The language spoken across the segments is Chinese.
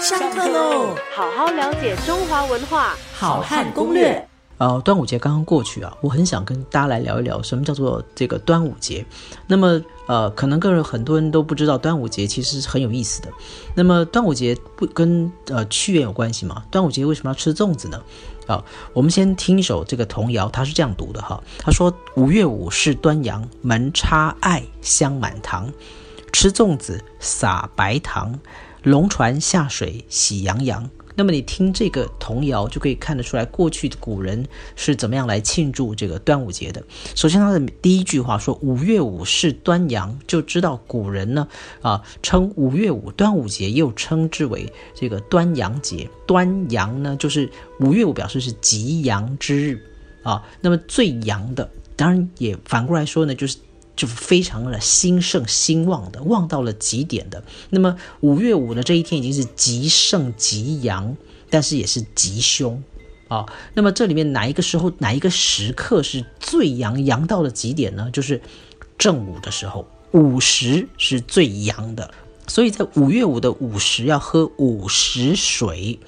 上课喽！好好了解中华文化，好汉攻略。呃，端午节刚刚过去啊，我很想跟大家来聊一聊什么叫做这个端午节。那么，呃，可能个人很多人都不知道，端午节其实是很有意思的。那么，端午节不跟呃屈原有关系吗？端午节为什么要吃粽子呢？啊，我们先听一首这个童谣，它是这样读的哈。他说：“五月五是端阳，门插艾香满堂，吃粽子撒白糖，龙船下水喜洋洋。”那么你听这个童谣，就可以看得出来，过去的古人是怎么样来庆祝这个端午节的。首先，他的第一句话说“五月五是端阳”，就知道古人呢啊称五月五端午节，又称之为这个端阳节。端阳呢，就是五月五表示是极阳之日啊。那么最阳的，当然也反过来说呢，就是。就非常的兴盛兴旺的，旺到了极点的。那么五月五的这一天已经是极盛极阳，但是也是极凶啊。那么这里面哪一个时候哪一个时刻是最阳阳到了极点呢？就是正午的时候，午时是最阳的。所以在五月五的午时要喝午时水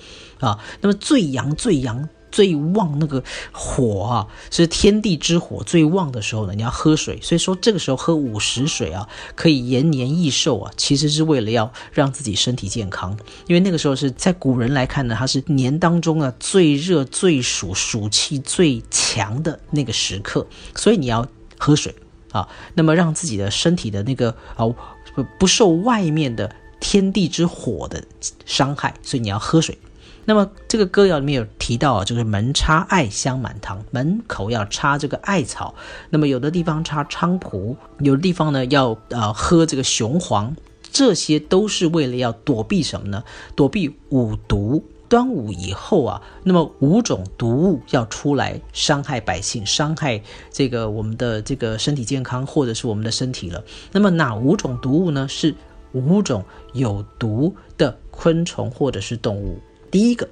啊。那么最阳最阳。最旺那个火啊，是天地之火最旺的时候呢。你要喝水，所以说这个时候喝午时水啊，可以延年益寿啊。其实是为了要让自己身体健康，因为那个时候是在古人来看呢，它是年当中啊最热、最暑、暑气最强的那个时刻，所以你要喝水啊。那么让自己的身体的那个啊不不受外面的天地之火的伤害，所以你要喝水。那么这个歌谣里面有提到啊，就是门插艾香满堂，门口要插这个艾草。那么有的地方插菖蒲，有的地方呢要呃喝这个雄黄，这些都是为了要躲避什么呢？躲避五毒。端午以后啊，那么五种毒物要出来伤害百姓，伤害这个我们的这个身体健康或者是我们的身体了。那么哪五种毒物呢？是五种有毒的昆虫或者是动物。第一个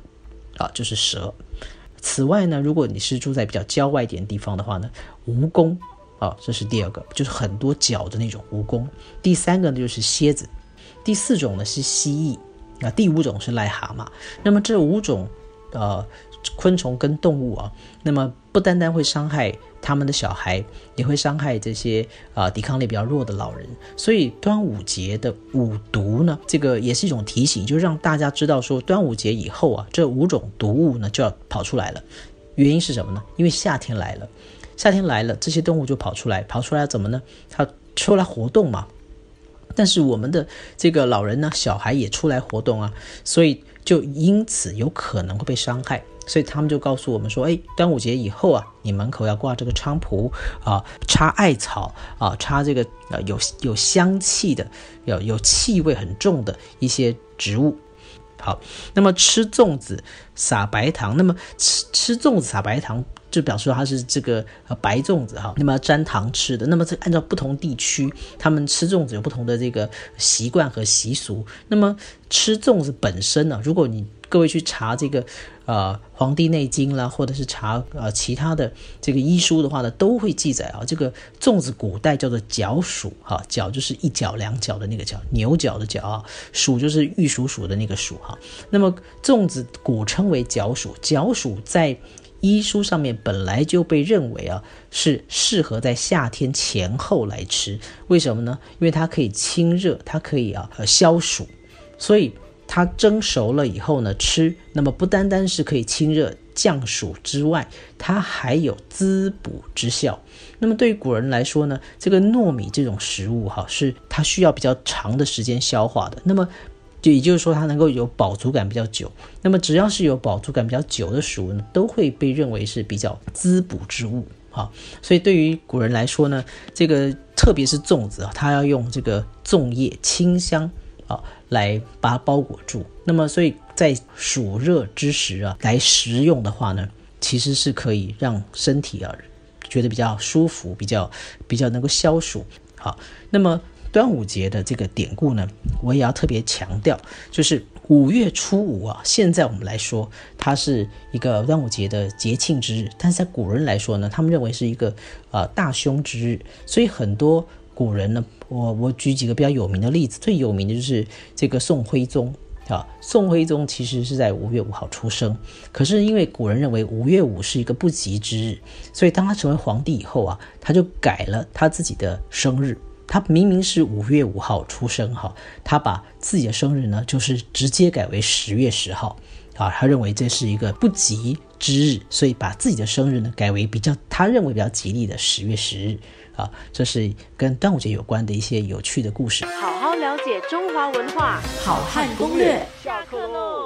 啊，就是蛇。此外呢，如果你是住在比较郊外一点地方的话呢，蜈蚣啊，这是第二个，就是很多脚的那种蜈蚣。第三个呢，就是蝎子。第四种呢是蜥蜴啊，第五种是癞蛤蟆。那么这五种呃昆虫跟动物啊，那么不单单会伤害。他们的小孩也会伤害这些啊抵抗力比较弱的老人，所以端午节的五毒呢，这个也是一种提醒，就让大家知道说，端午节以后啊，这五种毒物呢就要跑出来了。原因是什么呢？因为夏天来了，夏天来了，这些动物就跑出来，跑出来怎么呢？它出来活动嘛。但是我们的这个老人呢，小孩也出来活动啊，所以就因此有可能会被伤害。所以他们就告诉我们说：“哎，端午节以后啊，你门口要挂这个菖蒲啊，插艾草啊，插这个呃有有香气的、有有气味很重的一些植物。好，那么吃粽子撒白糖，那么吃吃粽子撒白糖。”就表示它是这个呃白粽子哈，那么沾糖吃的。那么这按照不同地区，他们吃粽子有不同的这个习惯和习俗。那么吃粽子本身呢，如果你各位去查这个呃《黄帝内经》啦，或者是查呃其他的这个医书的话呢，都会记载啊，这个粽子古代叫做角黍哈，角就是一角两角的那个角，牛角的角啊，黍就是玉黍黍的那个黍哈。那么粽子古称为角黍，角黍在医书上面本来就被认为啊是适合在夏天前后来吃，为什么呢？因为它可以清热，它可以啊消暑，所以它蒸熟了以后呢吃，那么不单单是可以清热降暑之外，它还有滋补之效。那么对于古人来说呢，这个糯米这种食物哈是它需要比较长的时间消化的，那么。就也就是说，它能够有饱足感比较久。那么，只要是有饱足感比较久的食物呢，都会被认为是比较滋补之物。哈，所以对于古人来说呢，这个特别是粽子啊，它要用这个粽叶清香啊来把它包裹住。那么，所以在暑热之时啊来食用的话呢，其实是可以让身体啊觉得比较舒服，比较比较能够消暑。好，那么。端午节的这个典故呢，我也要特别强调，就是五月初五啊。现在我们来说，它是一个端午节的节庆之日，但是在古人来说呢，他们认为是一个呃大凶之日。所以很多古人呢，我我举几个比较有名的例子，最有名的就是这个宋徽宗啊，宋徽宗其实是在五月五号出生，可是因为古人认为五月五是一个不吉之日，所以当他成为皇帝以后啊，他就改了他自己的生日。他明明是五月五号出生哈，他把自己的生日呢，就是直接改为十月十号啊。他认为这是一个不吉之日，所以把自己的生日呢改为比较他认为比较吉利的十月十日啊。这是跟端午节有关的一些有趣的故事。好好了解中华文化，好汉攻略。下课喽。